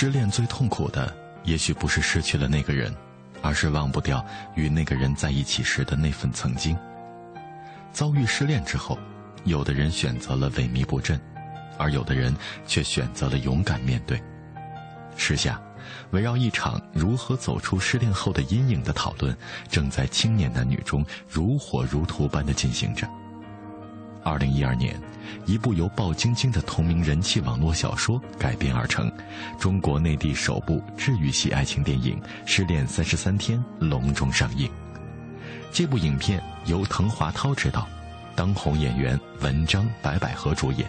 失恋最痛苦的，也许不是失去了那个人，而是忘不掉与那个人在一起时的那份曾经。遭遇失恋之后，有的人选择了萎靡不振，而有的人却选择了勇敢面对。时下，围绕一场如何走出失恋后的阴影的讨论，正在青年男女中如火如荼般的进行着。二零一二年，一部由鲍晶晶的同名人气网络小说改编而成，中国内地首部治愈系爱情电影《失恋三十三天》隆重上映。这部影片由滕华涛执导，当红演员文章、白百合主演。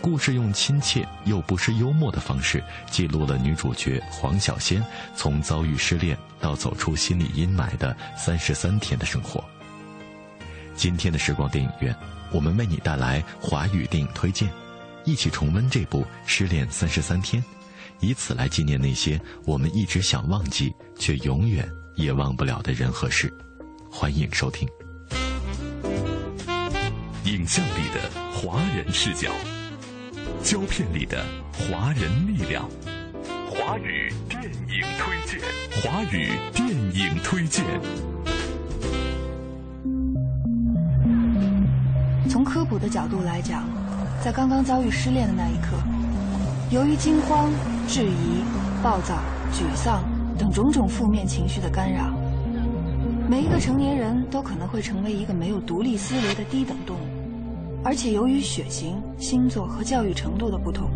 故事用亲切又不失幽默的方式，记录了女主角黄小仙从遭遇失恋到走出心理阴霾的三十三天的生活。今天的时光电影院，我们为你带来华语电影推荐，一起重温这部《失恋三十三天》，以此来纪念那些我们一直想忘记却永远也忘不了的人和事。欢迎收听。影像里的华人视角，胶片里的华人力量，华语电影推荐，华语电影推荐。普的角度来讲，在刚刚遭遇失恋的那一刻，由于惊慌、质疑、暴躁、沮丧等种种负面情绪的干扰，每一个成年人都可能会成为一个没有独立思维的低等动物。而且由于血型、星座和教育程度的不同，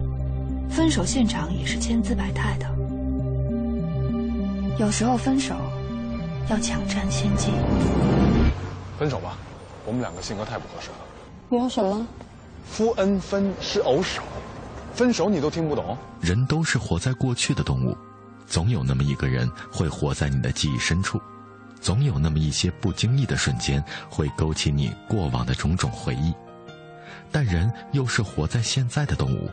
分手现场也是千姿百态的。有时候分手要抢占先机。分手吧，我们两个性格太不合适了。你要什么？夫恩分，是偶手，分手你都听不懂？人都是活在过去的动物，总有那么一个人会活在你的记忆深处，总有那么一些不经意的瞬间会勾起你过往的种种回忆。但人又是活在现在的动物，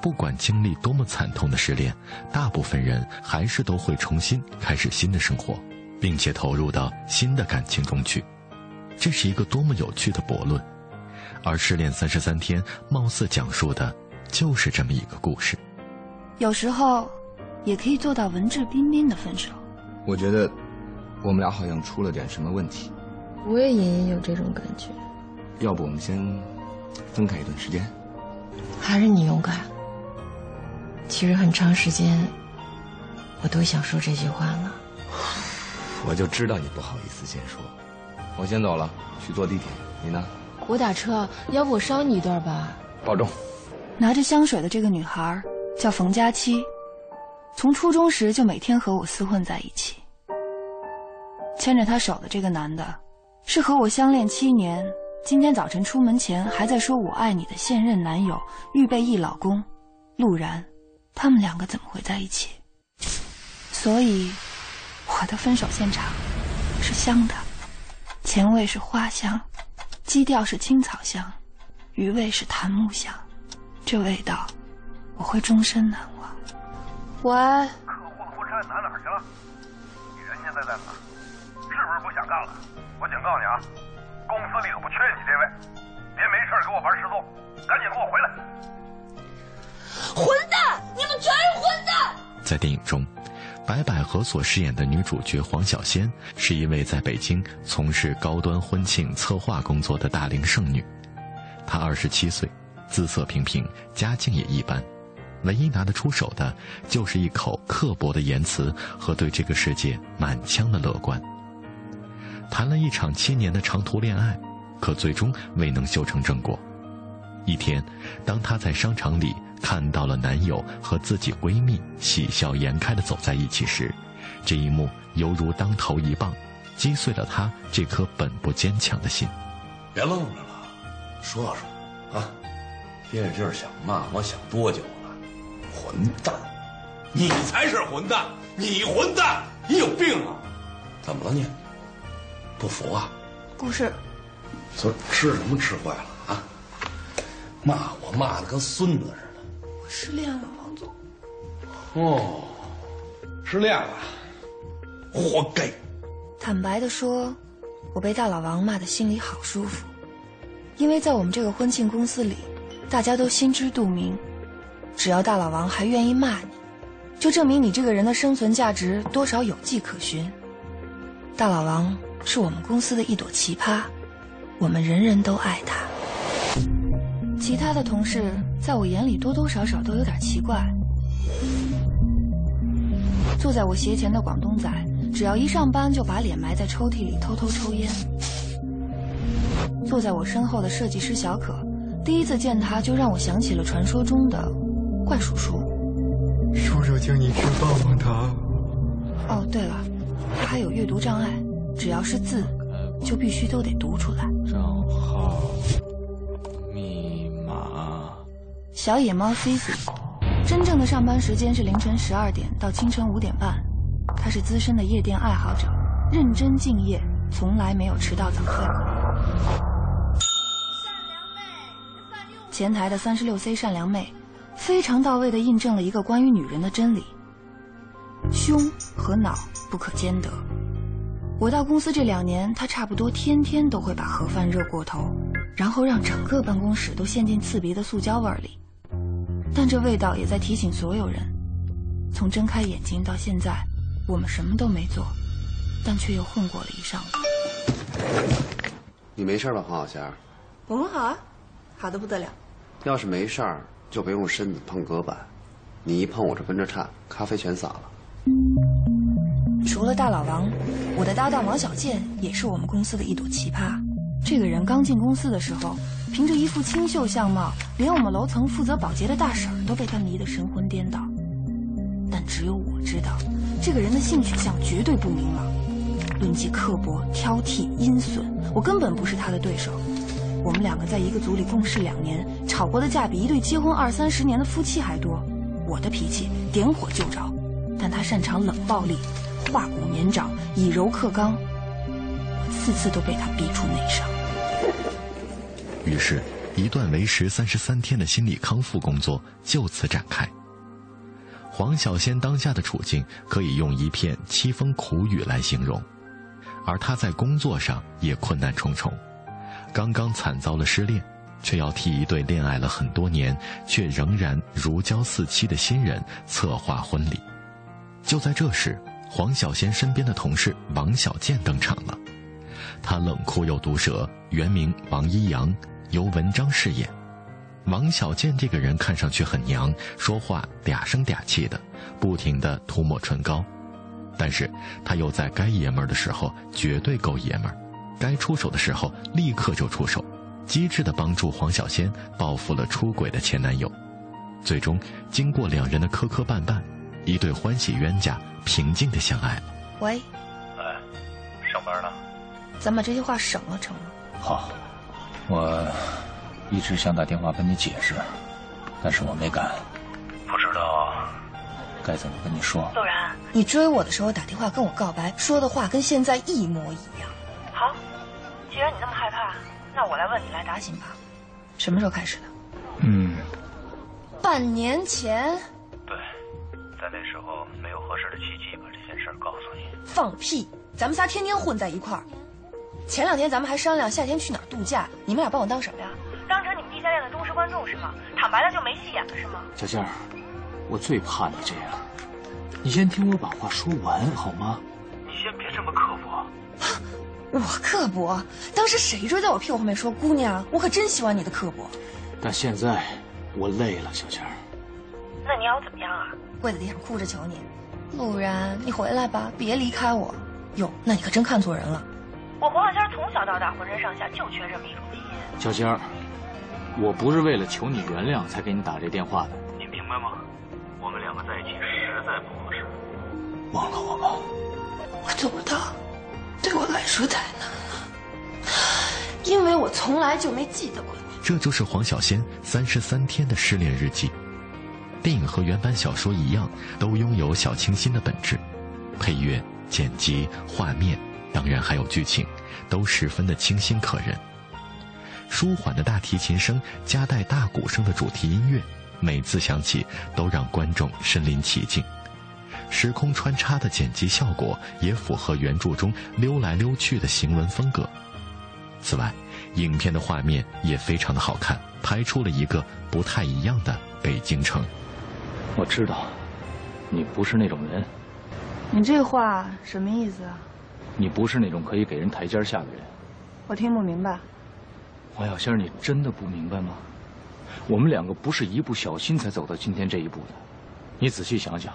不管经历多么惨痛的失恋，大部分人还是都会重新开始新的生活，并且投入到新的感情中去。这是一个多么有趣的悖论，而《失恋三十三天》貌似讲述的就是这么一个故事。有时候，也可以做到文质彬彬的分手。我觉得，我们俩好像出了点什么问题。我也隐隐有这种感觉。要不我们先分开一段时间？还是你勇敢。其实很长时间，我都想说这句话了。我就知道你不好意思先说。我先走了，去坐地铁。你呢？我打车，要不我捎你一段吧？保重。拿着香水的这个女孩叫冯佳期，从初中时就每天和我厮混在一起。牵着她手的这个男的，是和我相恋七年，今天早晨出门前还在说我爱你的现任男友，预备役老公，陆然。他们两个怎么会在一起？所以，我的分手现场是香的，前味是花香，基调是青草香，余味是檀木香。这味道，我会终身难忘。喂，客户的婚纱拿哪儿去了？你人现在在哪？是不是不想干了？我警告你啊，公司里可不缺你这位，别没事给我玩失踪，赶紧给我回来！混蛋！你们全是混蛋！在电影中，白百合所饰演的女主角黄小仙是一位在北京从事高端婚庆策划工作的大龄剩女。她二十七岁，姿色平平，家境也一般，唯一拿得出手的就是一口刻薄的言辞和对这个世界满腔的乐观。谈了一场七年的长途恋爱，可最终未能修成正果。一天，当她在商场里看到了男友和自己闺蜜喜笑颜开的走在一起时，这一幕犹如当头一棒，击碎了她这颗本不坚强的心。别愣着了，说说啊！憋着劲儿想骂我，想多久了？混蛋！你才是混蛋！你混蛋！你有病啊！怎么了你？不服啊？不是，昨儿吃什么吃坏了啊？骂我骂的跟孙子似的。我失恋了，王总。哦，失恋了，活该。坦白的说，我被大老王骂的心里好舒服，因为在我们这个婚庆公司里，大家都心知肚明，只要大老王还愿意骂你，就证明你这个人的生存价值多少有迹可循。大老王是我们公司的一朵奇葩，我们人人都爱他。其他的同事在我眼里多多少少都有点奇怪。坐在我斜前的广东仔，只要一上班就把脸埋在抽屉里偷偷抽烟。坐在我身后的设计师小可，第一次见他就让我想起了传说中的怪叔叔。叔叔，请你吃棒棒糖。哦，对了，他还有阅读障碍，只要是字，就必须都得读出来。账号。小野猫 Cici，真正的上班时间是凌晨十二点到清晨五点半。他是资深的夜店爱好者，认真敬业，从来没有迟到早退过。前台的三十六 C 善良妹，非常到位的印证了一个关于女人的真理：胸和脑不可兼得。我到公司这两年，她差不多天天都会把盒饭热过头，然后让整个办公室都陷进刺鼻的塑胶味里。但这味道也在提醒所有人：从睁开眼睛到现在，我们什么都没做，但却又混过了一上午。你没事吧，黄小仙？我很好啊，好的不得了。要是没事儿，就别用身子碰隔板。你一碰我这跟着颤，咖啡全洒了。除了大老王，我的搭档王小贱也是我们公司的一朵奇葩。这个人刚进公司的时候，凭着一副清秀相貌，连我们楼层负责保洁的大婶都被他迷得神魂颠倒。但只有我知道，这个人的性取向绝对不明朗。论及刻薄、挑剔、阴损，我根本不是他的对手。我们两个在一个组里共事两年，吵过的架比一对结婚二三十年的夫妻还多。我的脾气点火就着，但他擅长冷暴力，化骨绵掌，以柔克刚。我次次都被他逼出内伤。于是，一段为时三十三天的心理康复工作就此展开。黄小仙当下的处境可以用一片凄风苦雨来形容，而她在工作上也困难重重。刚刚惨遭了失恋，却要替一对恋爱了很多年却仍然如胶似漆的新人策划婚礼。就在这时，黄小仙身边的同事王小贱登场了。他冷酷又毒舌，原名王一阳，由文章饰演。王小贱这个人看上去很娘，说话嗲声嗲气的，不停的涂抹唇膏，但是他又在该爷们儿的时候绝对够爷们儿，该出手的时候立刻就出手，机智的帮助黄小仙报复了出轨的前男友。最终，经过两人的磕磕绊绊，一对欢喜冤家平静的相爱了。喂，哎，上班呢？咱把这些话省了成吗？好，我一直想打电话跟你解释，但是我没敢，不知道该怎么跟你说。陆然，你追我的时候打电话跟我告白，说的话跟现在一模一样。好，既然你那么害怕，那我来问你来答。行吧？什么时候开始的？嗯，半年前。对，在那时候没有合适的契机把这件事告诉你。放屁！咱们仨天天混在一块儿。前两天咱们还商量夏天去哪儿度假，你们俩把我当什么呀？当成你们地下恋的忠实观众是吗？坦白了就没戏演了是吗？小仙儿，我最怕你这样。你先听我把话说完好吗？你先别这么刻薄。我刻薄？当时谁追在我屁股后面说姑娘？我可真喜欢你的刻薄。但现在我累了，小仙儿。那你要我怎么样啊？跪在地上哭着求你，陆然，你回来吧，别离开我。哟，那你可真看错人了。我黄小仙从小到大浑身上下就缺这么一种基因。小仙儿，我不是为了求你原谅才给你打这电话的，你明白吗？我们两个在一起实在不合适，忘了我吧。我做不到，对我来说太难了，因为我从来就没记得过你。这就是黄小仙三十三天的失恋日记。电影和原版小说一样，都拥有小清新的本质，配乐、剪辑、画面，当然还有剧情，都十分的清新可人。舒缓的大提琴声夹带大鼓声的主题音乐，每次响起都让观众身临其境。时空穿插的剪辑效果也符合原著中溜来溜去的行文风格。此外，影片的画面也非常的好看，拍出了一个不太一样的北京城。我知道，你不是那种人。你这话什么意思啊？你不是那种可以给人台阶下的人。我听不明白。黄小仙，你真的不明白吗？我们两个不是一不小心才走到今天这一步的。你仔细想想，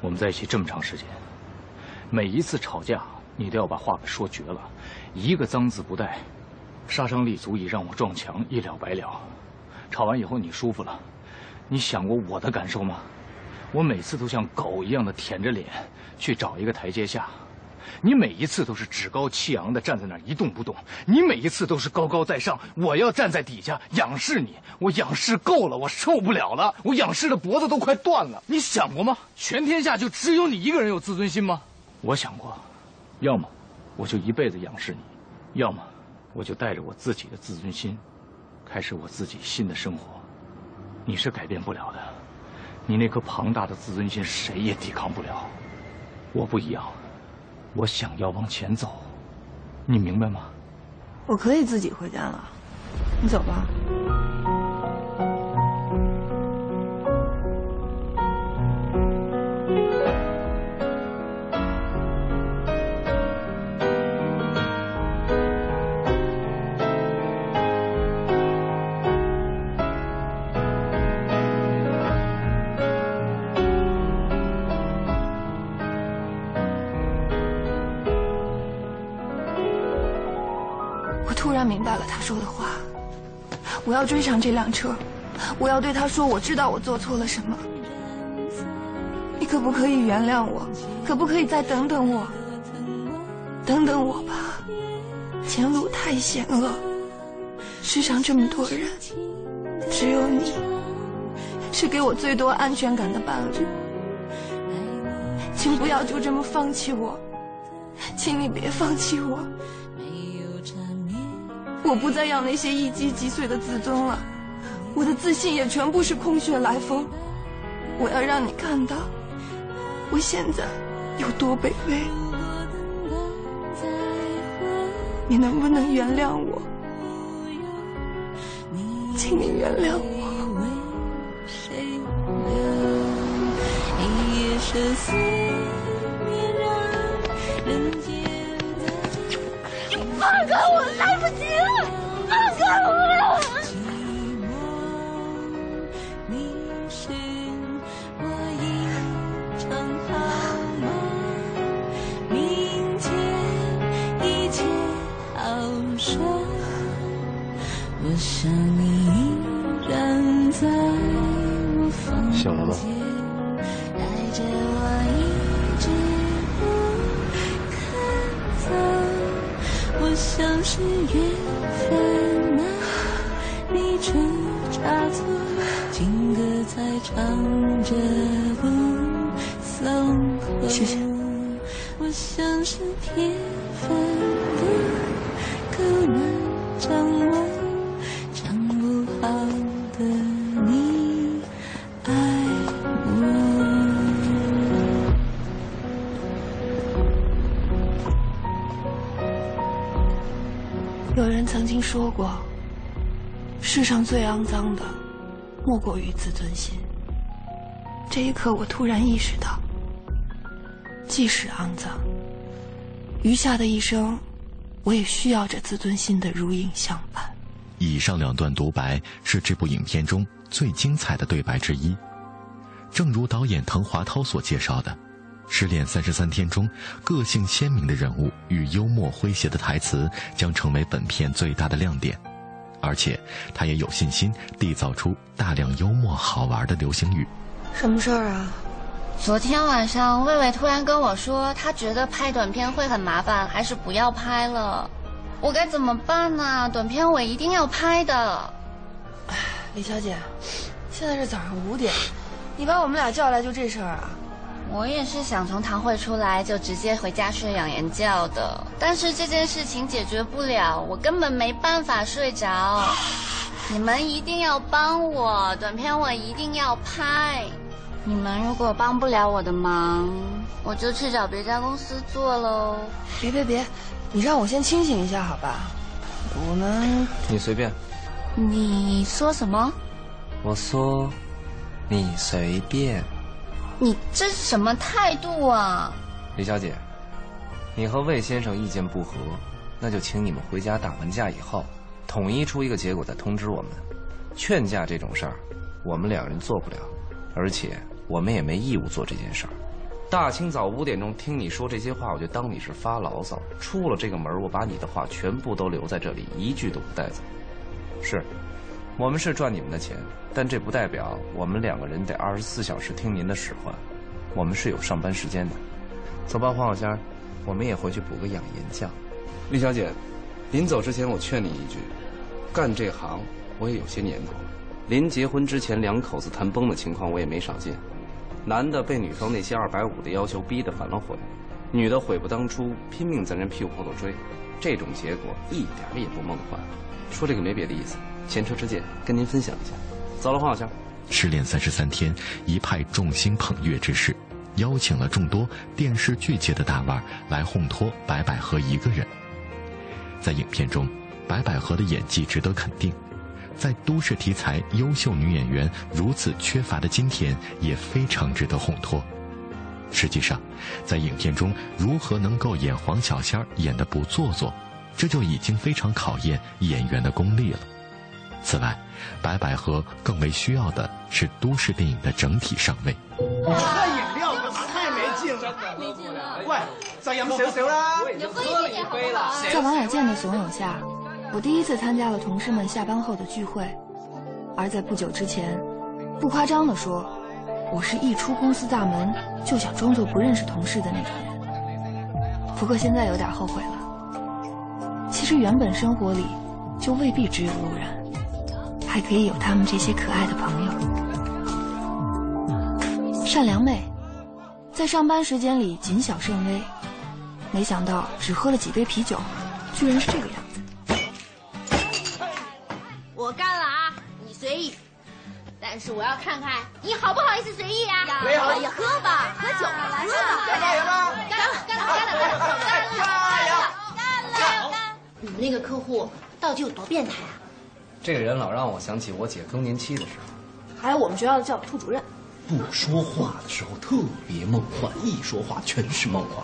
我们在一起这么长时间，每一次吵架，你都要把话给说绝了，一个脏字不带，杀伤力足以让我撞墙，一了百了。吵完以后你舒服了，你想过我的感受吗？我每次都像狗一样的舔着脸去找一个台阶下。你每一次都是趾高气扬的站在那儿一动不动，你每一次都是高高在上，我要站在底下仰视你，我仰视够了，我受不了了，我仰视的脖子都快断了。你想过吗？全天下就只有你一个人有自尊心吗？我想过，要么我就一辈子仰视你，要么我就带着我自己的自尊心，开始我自己新的生活。你是改变不了的，你那颗庞大的自尊心谁也抵抗不了。我不一样。我想要往前走，你明白吗？我可以自己回家了，你走吧。要追上这辆车，我要对他说，我知道我做错了什么。你可不可以原谅我？可不可以再等等我？等等我吧，前路太险恶，世上这么多人，只有你是给我最多安全感的伴侣。请不要就这么放弃我，请你别放弃我。我不再要那些一击即碎的自尊了，我的自信也全部是空穴来风。我要让你看到，我现在有多卑微。你能不能原谅我？请你原谅我。你放开我，来不及了！放谢谢。我像是铁粉的，够难掌握，掌不好的你爱我。有人曾经说过，世上最肮脏的，莫过于自尊心。这一刻，我突然意识到，即使肮脏，余下的一生，我也需要这自尊心的如影相伴。以上两段独白是这部影片中最精彩的对白之一。正如导演滕华涛所介绍的。《失恋三十三天》中，个性鲜明的人物与幽默诙谐的台词将成为本片最大的亮点，而且他也有信心缔造出大量幽默好玩的流行语。什么事儿啊？昨天晚上，魏魏突然跟我说，他觉得拍短片会很麻烦，还是不要拍了。我该怎么办呢？短片我一定要拍的。李小姐，现在是早上五点，你把我们俩叫来就这事儿啊？我也是想从堂会出来就直接回家睡养颜觉的，但是这件事情解决不了，我根本没办法睡着。你们一定要帮我，短片我一定要拍。你们如果帮不了我的忙，我就去找别家公司做喽。别别别，你让我先清醒一下好吧？我们你随便。你说什么？我说，你随便。你这是什么态度啊？李小姐，你和魏先生意见不合，那就请你们回家打完架以后，统一出一个结果再通知我们。劝架这种事儿，我们两人做不了，而且我们也没义务做这件事儿。大清早五点钟听你说这些话，我就当你是发牢骚。出了这个门，我把你的话全部都留在这里，一句都不带走。是，我们是赚你们的钱，但这不代表我们两个人得二十四小时听您的使唤。我们是有上班时间的。走吧，黄小仙，我们也回去补个养颜觉。李小姐，临走之前我劝你一句，干这行我也有些年头了。临结婚之前两口子谈崩的情况我也没少见。男的被女方那些二百五的要求逼得反了悔，女的悔不当初，拼命在人屁股后头追，这种结果一点也不梦幻。说这个没别的意思，前车之鉴跟您分享一下。走了，黄小仙。失恋三十三天，一派众星捧月之势，邀请了众多电视剧界的大腕来烘托白百合一个人。在影片中，白百合的演技值得肯定。在都市题材优秀女演员如此缺乏的今天，也非常值得烘托。实际上，在影片中如何能够演黄小仙演得不做作，这就已经非常考验演员的功力了。此外，白百合更为需要的是都市电影的整体上位。喝饮料太没劲了，没劲了！喂，再饮少少啦，喝一杯了。在王小贱的怂恿下。我第一次参加了同事们下班后的聚会，而在不久之前，不夸张地说，我是一出公司大门就想装作不认识同事的那种人。不过现在有点后悔了。其实原本生活里就未必只有路人，还可以有他们这些可爱的朋友。善良妹，在上班时间里谨小慎微，没想到只喝了几杯啤酒，居然是这个样。子但是我要看看你好不好意思随意啊！没好，也喝吧，喝酒吧，来吧，干了，干了，干了，干了，干了，干了，干了！干了你们那个客户到底有多变态啊？这个人老让我想起我姐更年期的时候。还有我们学校的教务处主任，不说话的时候特别梦幻，一说话全是梦话。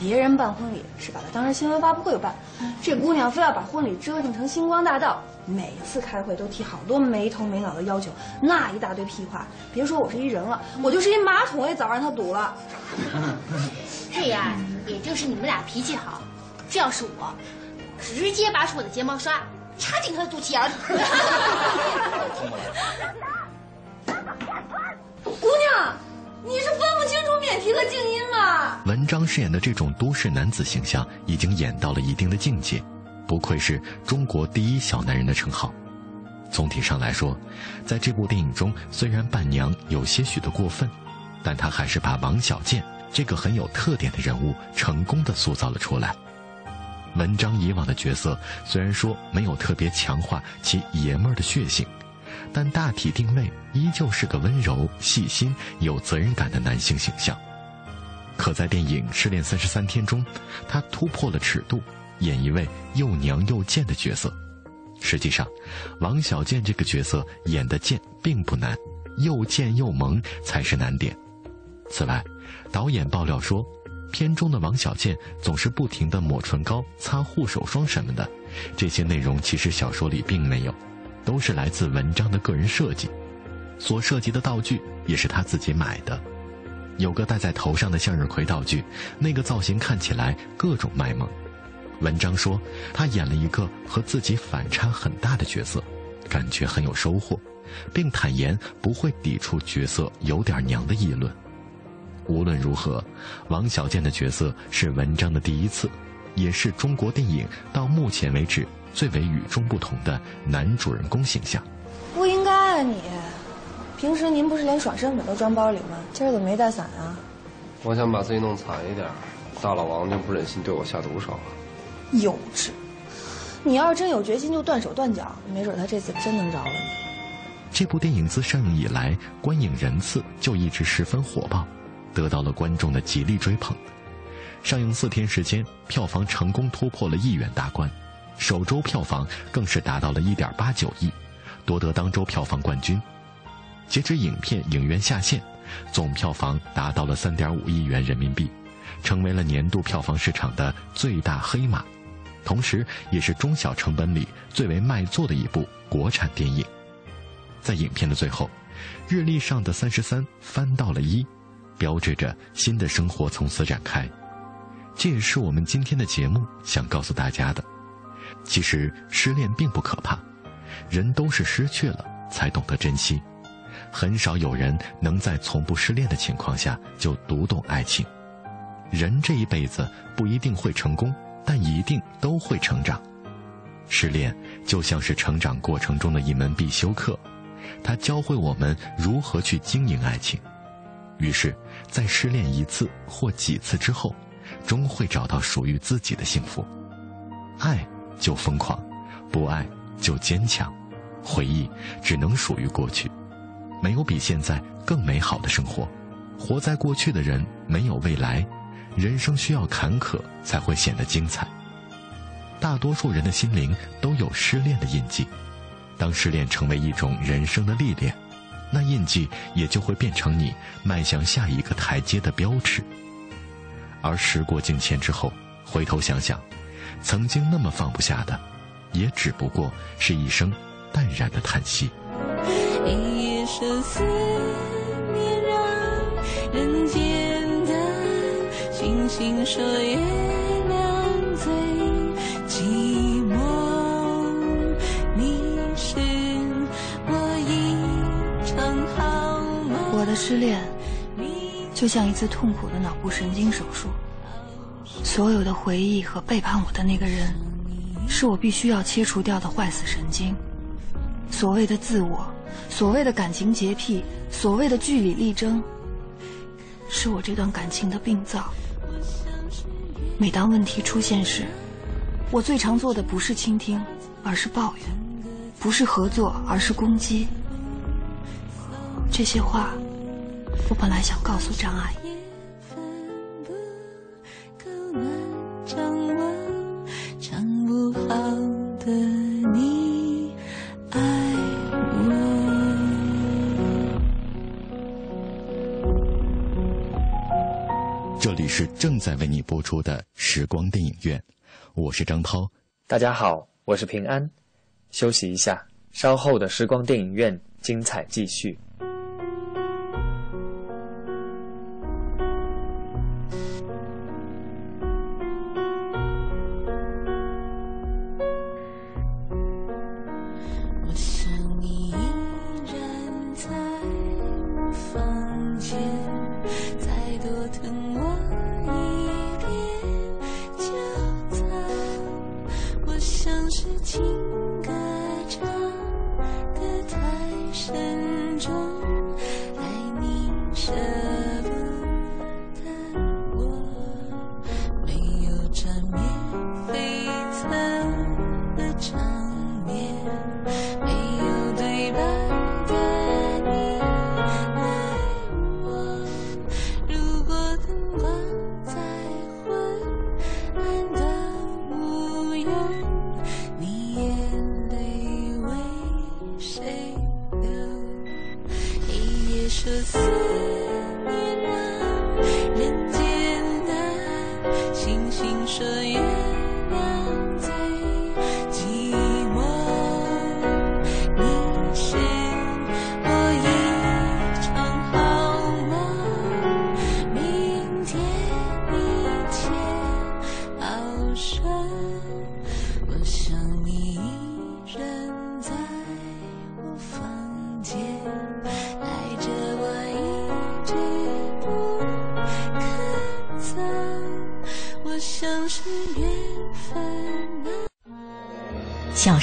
别人办婚礼是把它当成新闻发布会办，这姑娘非要把婚礼折腾成星光大道，每次开会都提好多没头没脑的要求，那一大堆屁话，别说我是一人了，我就是一马桶也早让他堵了。这样，也就是你们俩脾气好，这要是我，直接拔出我的睫毛刷，插进他的肚脐眼里。姑娘。你是分不清楚免提和静音吗？文章饰演的这种都市男子形象已经演到了一定的境界，不愧是中国第一小男人的称号。总体上来说，在这部电影中，虽然伴娘有些许的过分，但他还是把王小贱这个很有特点的人物成功的塑造了出来。文章以往的角色虽然说没有特别强化其爷们儿的血性。但大体定位依旧是个温柔、细心、有责任感的男性形象。可在电影《失恋三十三天》中，他突破了尺度，演一位又娘又贱的角色。实际上，王小贱这个角色演的贱并不难，又贱又萌才是难点。此外，导演爆料说，片中的王小贱总是不停的抹唇膏、擦护手霜什么的，这些内容其实小说里并没有。都是来自文章的个人设计，所涉及的道具也是他自己买的。有个戴在头上的向日葵道具，那个造型看起来各种卖萌。文章说他演了一个和自己反差很大的角色，感觉很有收获，并坦言不会抵触角色有点娘的议论。无论如何，王小贱的角色是文章的第一次，也是中国电影到目前为止。最为与众不同的男主人公形象，不应该啊你，平时您不是连爽身粉都装包里吗？今儿怎么没带伞啊？我想把自己弄惨一点，大老王就不忍心对我下毒手了。幼稚！你要是真有决心，就断手断脚，没准他这次真能饶了你。这部电影自上映以来，观影人次就一直十分火爆，得到了观众的极力追捧。上映四天时间，票房成功突破了亿元大关，首周票房更是达到了一点八九亿，夺得当周票房冠军。截止影片影院下线，总票房达到了三点五亿元人民币，成为了年度票房市场的最大黑马，同时也是中小成本里最为卖座的一部国产电影。在影片的最后，日历上的三十三翻到了一，标志着新的生活从此展开。这也是我们今天的节目想告诉大家的。其实失恋并不可怕，人都是失去了才懂得珍惜。很少有人能在从不失恋的情况下就读懂爱情。人这一辈子不一定会成功，但一定都会成长。失恋就像是成长过程中的一门必修课，它教会我们如何去经营爱情。于是，在失恋一次或几次之后，终会找到属于自己的幸福，爱就疯狂，不爱就坚强，回忆只能属于过去，没有比现在更美好的生活。活在过去的人没有未来，人生需要坎坷才会显得精彩。大多数人的心灵都有失恋的印记，当失恋成为一种人生的历练，那印记也就会变成你迈向下一个台阶的标尺。而时过境迁之后，回头想想，曾经那么放不下的，也只不过是一声淡然的叹息。一夜生思淡，星星说月亮最寂寞。你是我一场好梦。我的失恋。就像一次痛苦的脑部神经手术，所有的回忆和背叛我的那个人，是我必须要切除掉的坏死神经。所谓的自我，所谓的感情洁癖，所谓的据理力争，是我这段感情的病灶。每当问题出现时，我最常做的不是倾听，而是抱怨；不是合作，而是攻击。这些话。我本来想告诉张阿姨。播出的时光电影院，我是张涛。大家好，我是平安。休息一下，稍后的时光电影院精彩继续。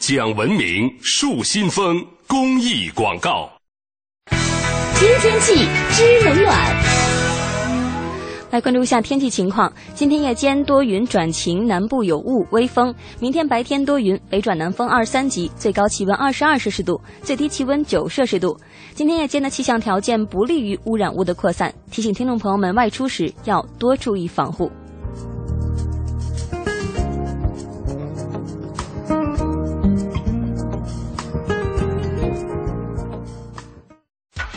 讲文明树新风公益广告。今天气，知冷暖。来关注一下天气情况。今天夜间多云转晴，南部有雾，微风。明天白天多云，北转南风二三级，最高气温二十二摄氏度，最低气温九摄氏度。今天夜间的气象条件不利于污染物的扩散，提醒听众朋友们外出时要多注意防护。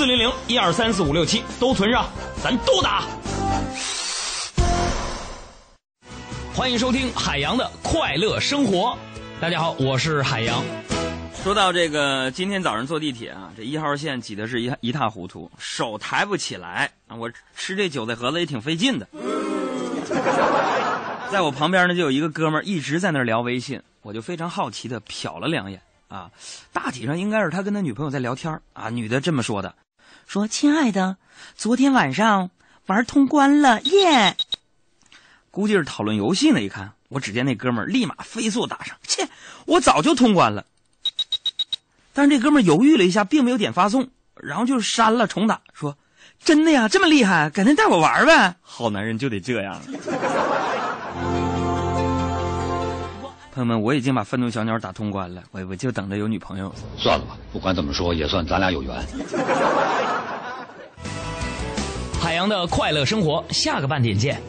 四零零一二三四五六七都存上，咱都打。欢迎收听海洋的快乐生活。大家好，我是海洋。说到这个，今天早上坐地铁啊，这一号线挤的是一一塌糊涂，手抬不起来啊。我吃这韭菜盒子也挺费劲的。在我旁边呢，就有一个哥们儿一直在那儿聊微信，我就非常好奇的瞟了两眼。啊，大体上应该是他跟他女朋友在聊天啊。女的这么说的，说：“亲爱的，昨天晚上玩通关了耶。”估计是讨论游戏呢。一看，我只见那哥们儿立马飞速打上，切，我早就通关了。但是这哥们儿犹豫了一下，并没有点发送，然后就删了重打，说：“真的呀，这么厉害，改天带我玩呗。”好男人就得这样。朋友们，我已经把愤怒小鸟打通关了，我我就等着有女朋友。算了吧，不管怎么说，也算咱俩有缘。海洋的快乐生活，下个半点见。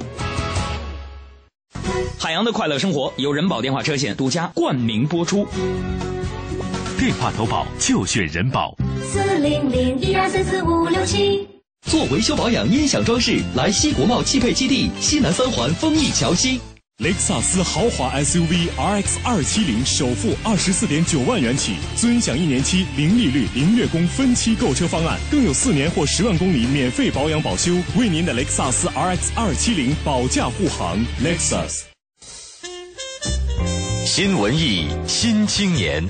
海洋的快乐生活由人保电话车险独家冠名播出。电话投保就选人保。四零零一二三四五六七。做维修保养、音响装饰，来西国贸汽配基地西南三环丰益桥西。雷克萨斯豪华 SUV RX 二七零首付二十四点九万元起，尊享一年期零利率、零月供分期购车方案，更有四年或十万公里免费保养保修，为您的雷克萨斯 RX 二七零保驾护航。Lexus。新文艺新青年，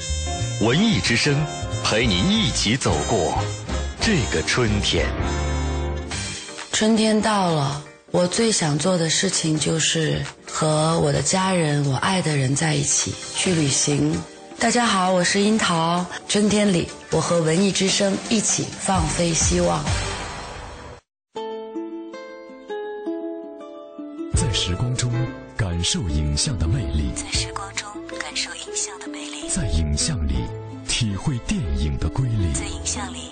文艺之声陪您一起走过这个春天。春天到了。我最想做的事情就是和我的家人、我爱的人在一起去旅行。大家好，我是樱桃。春天里，我和文艺之声一起放飞希望。在时光中感受影像的魅力，在时光中感受影像的魅力，在影像里体会电影的瑰丽，在影像里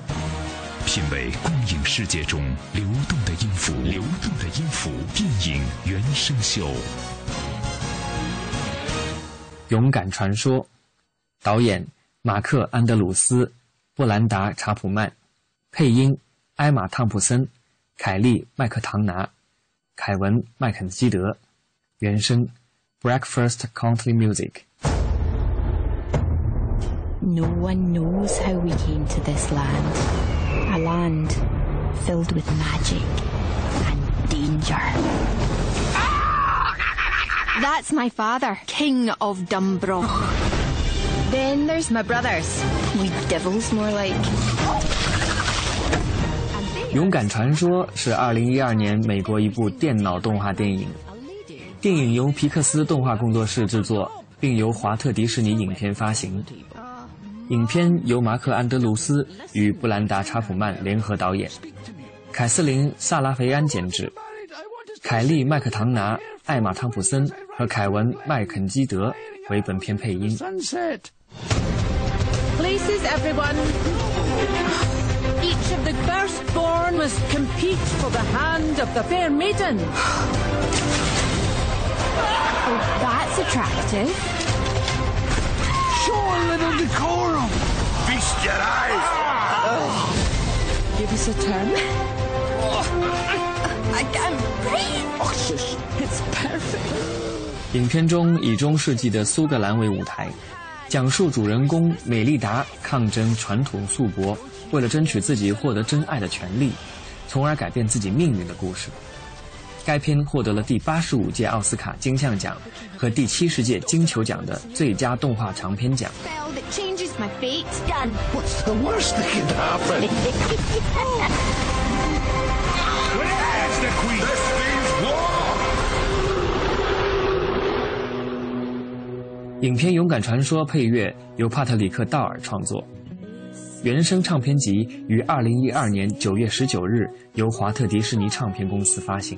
品味光影世界中流动的音符，流动的音符。电影原声秀，《勇敢传说》，导演马克·安德鲁斯。布兰达·查普曼，配音艾玛·汤普森、凯利·麦克唐纳、凯文·麦肯基德，原声 Breakfast Country Music。No one knows how we came to this land. A land filled with magic and danger. That's my father, King of Dumbroch. Then there's my brothers. We devils more like. 勇敢传说是二零一二年美国一部电脑动画电影。电影由皮克斯动画工作室制作，并由华特迪士尼影片发行。 影片由马克·安德鲁斯与布兰达·查普曼联合导演，凯瑟琳·萨拉菲安监制，凯利·麦克唐纳、艾玛·汤普森和凯文·麦肯基德为本片配音。Places, everyone. Each of the firstborn must compete for the hand of the fair maiden. Oh, that's attractive. 必须 get eyes. Give us a turn. 影片中以中世纪的苏格兰为舞台，讲述主人公美丽达抗争传统束缚，为了争取自己获得真爱的权利，从而改变自己命运的故事。该片获得了第八十五届奥斯卡金像奖和第七十届金球奖的最佳动画长片奖。影片《勇敢传说》配乐由帕特里克·道尔创作，原声唱片集于二零一二年九月十九日由华特迪士尼唱片公司发行。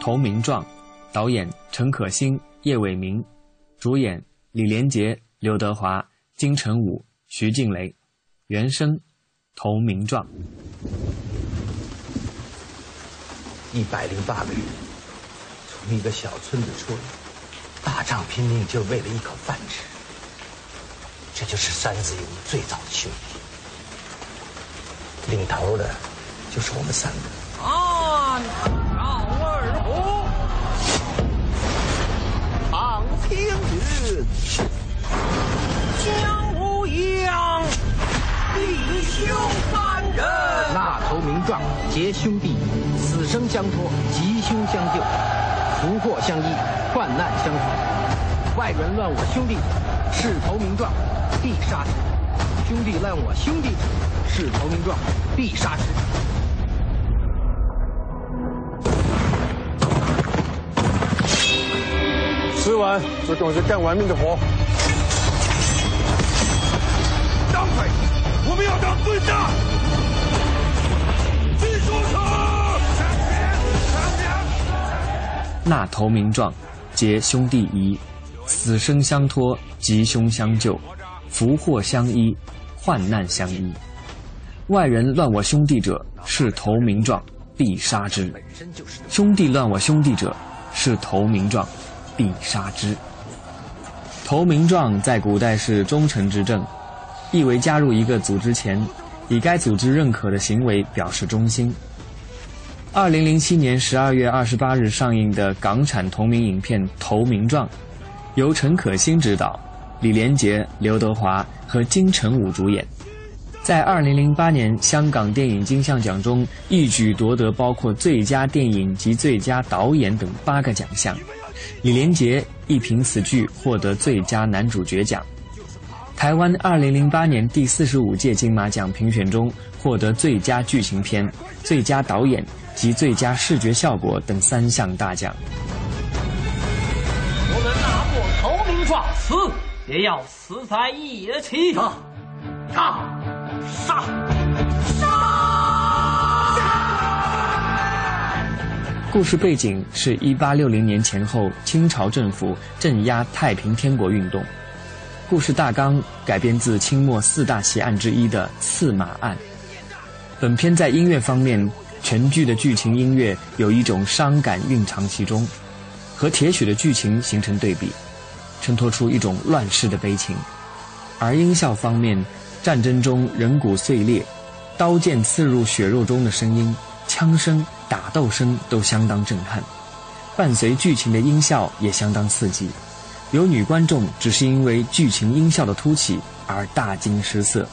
投名状，导演陈可辛、叶伟民，主演李连杰、刘德华、金城武、徐静蕾，原声投名状。一百零八个人，从一个小村子出来，打仗拼命就为了一口饭吃。这就是三子营最早的兄弟，领头的就是我们三个。弟兄三人。那头名状，结兄弟，死生相托，吉凶相救，福祸相依，患难相扶。外人乱我兄弟，是投名状。必杀之！兄弟乱我兄弟，是投名状，必杀之！吃完就等着干玩命的活。当匪，我们要当最大！记住那投名状，结兄弟谊，死生相托，吉凶相救。福祸相依，患难相依。外人乱我兄弟者，是投名状，必杀之；兄弟乱我兄弟者，是投名状，必杀之。投名状在古代是忠臣之政，意为加入一个组织前，以该组织认可的行为表示忠心。二零零七年十二月二十八日上映的港产同名影片《投名状》，由陈可辛执导。李连杰、刘德华和金城武主演，在2008年香港电影金像奖中一举夺得包括最佳电影及最佳导演等八个奖项。李连杰亦凭此剧获得最佳男主角奖。台湾2008年第四十五届金马奖评选中获得最佳剧情片、最佳导演及最佳视觉效果等三项大奖。我们拿过投名状死。也要死在一起！杀！杀！杀！故事背景是一八六零年前后清朝政府镇压太平天国运动。故事大纲改编自清末四大奇案之一的刺马案。本片在音乐方面，全剧的剧情音乐有一种伤感蕴藏其中，和铁血的剧情形成对比。衬托出一种乱世的悲情，而音效方面，战争中人骨碎裂、刀剑刺入血肉中的声音、枪声、打斗声都相当震撼，伴随剧情的音效也相当刺激，有女观众只是因为剧情音效的突起而大惊失色。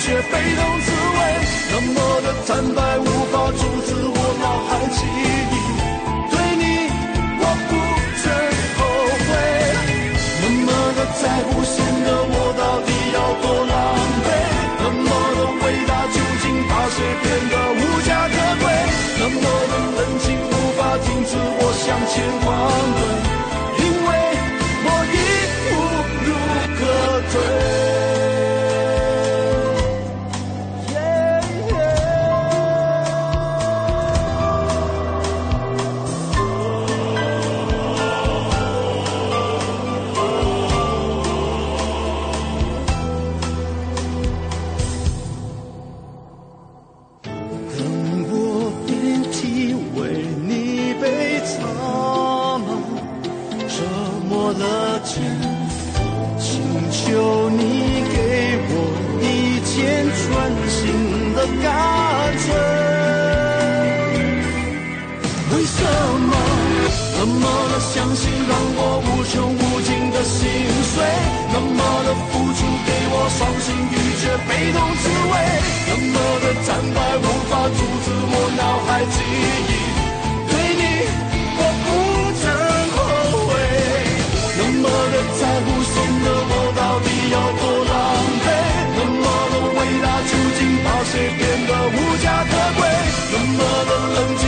却被动自卫，冷漠的坦白无法阻止我脑海记忆。对你，我不觉后悔。冷漠的在乎，显得我到底要多狼狈。冷漠的回答，究竟把谁变得无家可归？冷漠的冷静，无法停止我向前。一种滋味？那么的苍白无法阻止我脑海记忆？对你我不曾后悔。那么的在乎心的我到底有多狼狈？那么的伟大究竟把谁变得无家可归？那么的冷静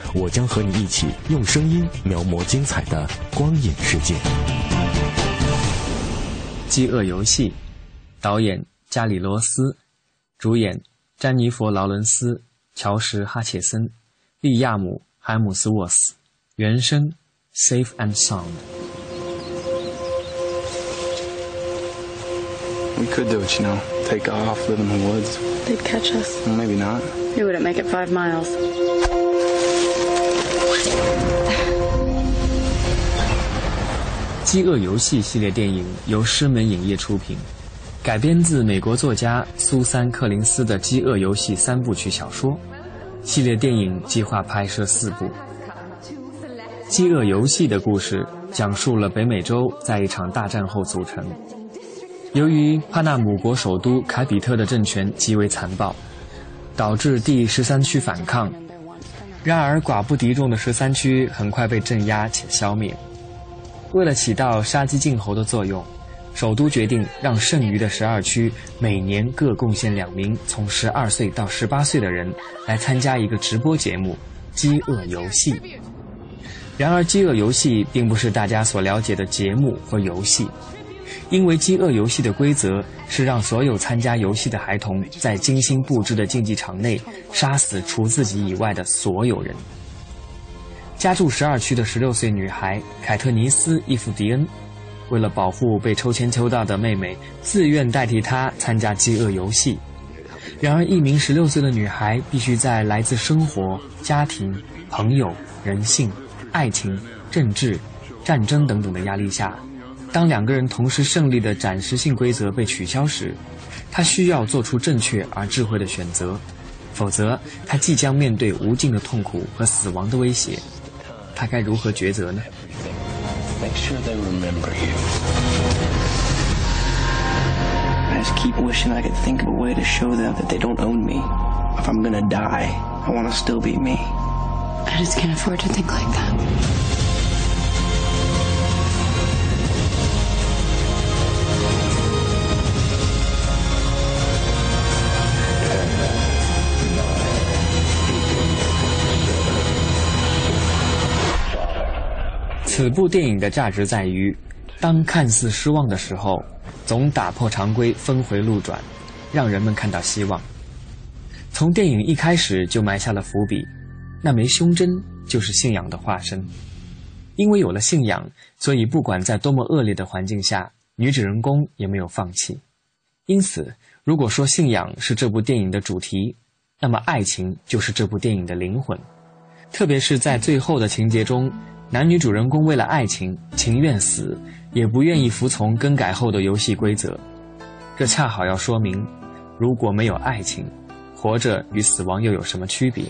我将和你一起用声音描摹精彩的光影世界。《饥饿游戏》，导演加里罗斯，主演詹妮弗·劳伦斯、乔什·哈切森、利亚姆·海姆斯沃斯，原声 Safe and Sound。We could do it, you know. Take off, live in the woods. They'd catch us. Well, maybe not. We wouldn't make it five miles.《饥饿游戏》系列电影由狮门影业出品，改编自美国作家苏珊·克林斯的《饥饿游戏》三部曲小说。系列电影计划拍摄四部。《饥饿游戏》的故事讲述了北美洲在一场大战后组成。由于帕纳姆国首都凯比特的政权极为残暴，导致第十三区反抗。然而寡不敌众的十三区很快被镇压且消灭。为了起到杀鸡儆猴的作用，首都决定让剩余的十二区每年各贡献两名从十二岁到十八岁的人来参加一个直播节目《饥饿游戏》。然而，《饥饿游戏》并不是大家所了解的节目或游戏，因为《饥饿游戏》的规则是让所有参加游戏的孩童在精心布置的竞技场内杀死除自己以外的所有人。家住十二区的十六岁女孩凯特尼斯·伊夫迪恩，为了保护被抽签抽到的妹妹，自愿代替她参加饥饿游戏。然而，一名十六岁的女孩必须在来自生活、家庭、朋友、人性、爱情、政治、战争等等的压力下，当两个人同时胜利的暂时性规则被取消时，他需要做出正确而智慧的选择，否则他即将面对无尽的痛苦和死亡的威胁。他该如何抉择呢？Make sure they remember you. I just keep wishing I could think of a way to show them that they don't own me. If I'm gonna die, I want to still be me. I just can't afford to think like that. 此部电影的价值在于，当看似失望的时候，总打破常规，峰回路转，让人们看到希望。从电影一开始就埋下了伏笔，那枚胸针就是信仰的化身。因为有了信仰，所以不管在多么恶劣的环境下，女主人公也没有放弃。因此，如果说信仰是这部电影的主题，那么爱情就是这部电影的灵魂。特别是在最后的情节中，男女主人公为了爱情情愿死，也不愿意服从更改后的游戏规则。这恰好要说明，如果没有爱情，活着与死亡又有什么区别？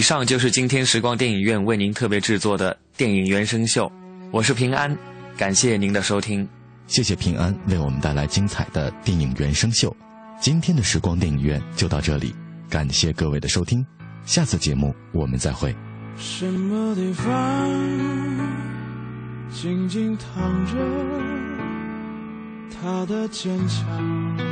以上就是今天时光电影院为您特别制作的电影原声秀，我是平安，感谢您的收听，谢谢平安为我们带来精彩的电影原声秀。今天的时光电影院就到这里，感谢各位的收听，下次节目我们再会。什么地方静静躺着他的坚强？